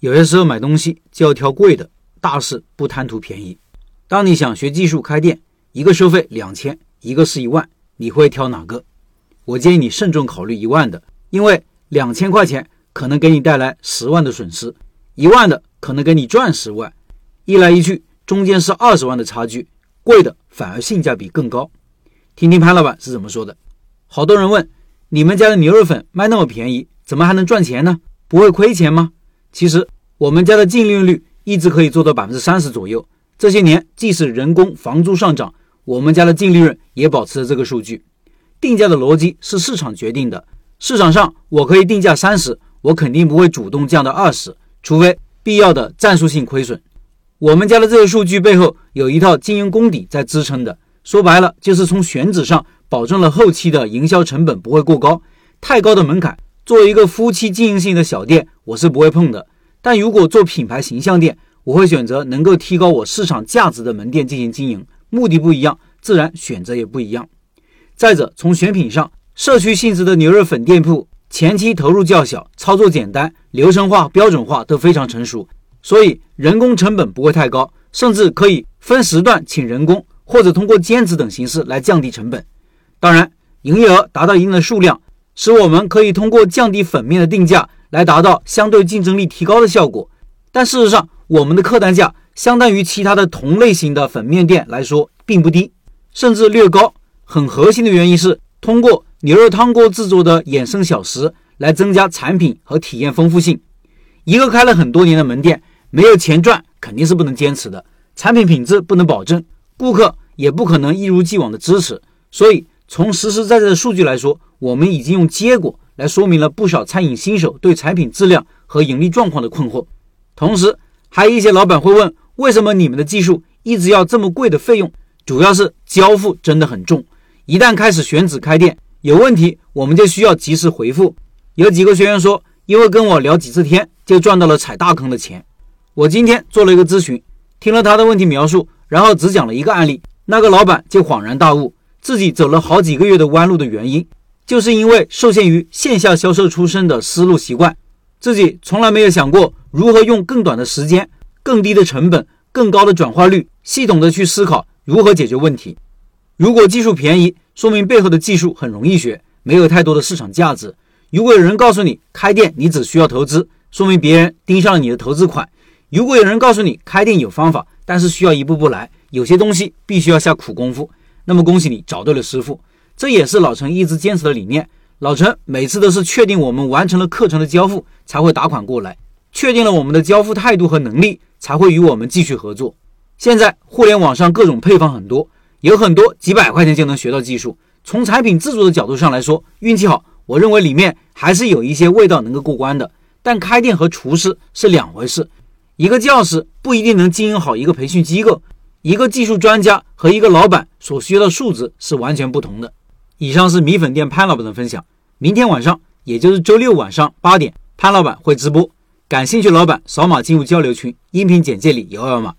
有些时候买东西就要挑贵的，大事不贪图便宜。当你想学技术开店，一个收费两千，一个是一万，你会挑哪个？我建议你慎重考虑一万的，因为两千块钱可能给你带来十万的损失，一万的可能给你赚十万，一来一去中间是二十万的差距，贵的反而性价比更高。听听潘老板是怎么说的。好多人问，你们家的牛肉粉卖那么便宜，怎么还能赚钱呢？不会亏钱吗？其实我们家的净利润率一直可以做到百分之三十左右。这些年，即使人工、房租上涨，我们家的净利润也保持着这个数据。定价的逻辑是市场决定的。市场上我可以定价三十，我肯定不会主动降到二十，除非必要的战术性亏损。我们家的这个数据背后有一套经营功底在支撑的。说白了，就是从选址上保证了后期的营销成本不会过高。太高的门槛。作为一个夫妻经营性的小店，我是不会碰的。但如果做品牌形象店，我会选择能够提高我市场价值的门店进行经营。目的不一样，自然选择也不一样。再者，从选品上，社区性质的牛肉粉店铺前期投入较小，操作简单，流程化、标准化都非常成熟，所以人工成本不会太高，甚至可以分时段请人工，或者通过兼职等形式来降低成本。当然，营业额达到一定的数量。使我们可以通过降低粉面的定价来达到相对竞争力提高的效果，但事实上，我们的客单价相当于其他的同类型的粉面店来说并不低，甚至略高。很核心的原因是通过牛肉汤锅制作的衍生小食来增加产品和体验丰富性。一个开了很多年的门店，没有钱赚肯定是不能坚持的，产品品质不能保证，顾客也不可能一如既往的支持。所以，从实实在在的数据来说，我们已经用结果来说明了不少餐饮新手对产品质量和盈利状况的困惑。同时，还有一些老板会问：为什么你们的技术一直要这么贵的费用？主要是交付真的很重。一旦开始选址开店，有问题我们就需要及时回复。有几个学员说，因为跟我聊几次天，就赚到了踩大坑的钱。我今天做了一个咨询，听了他的问题描述，然后只讲了一个案例，那个老板就恍然大悟，自己走了好几个月的弯路的原因。就是因为受限于线下销售出身的思路习惯，自己从来没有想过如何用更短的时间、更低的成本、更高的转化率，系统的去思考如何解决问题。如果技术便宜，说明背后的技术很容易学，没有太多的市场价值。如果有人告诉你开店你只需要投资，说明别人盯上了你的投资款。如果有人告诉你开店有方法，但是需要一步步来，有些东西必须要下苦功夫，那么恭喜你找对了师傅。这也是老陈一直坚持的理念。老陈每次都是确定我们完成了课程的交付，才会打款过来，确定了我们的交付态度和能力，才会与我们继续合作。现在互联网上各种配方很多，有很多几百块钱就能学到技术。从产品制作的角度上来说，运气好，我认为里面还是有一些味道能够过关的。但开店和厨师是两回事，一个教师不一定能经营好一个培训机构，一个技术专家和一个老板所需要的素质是完全不同的。以上是米粉店潘老板的分享。明天晚上，也就是周六晚上八点，潘老板会直播。感兴趣老板扫码进入交流群，音频简介里有二维码。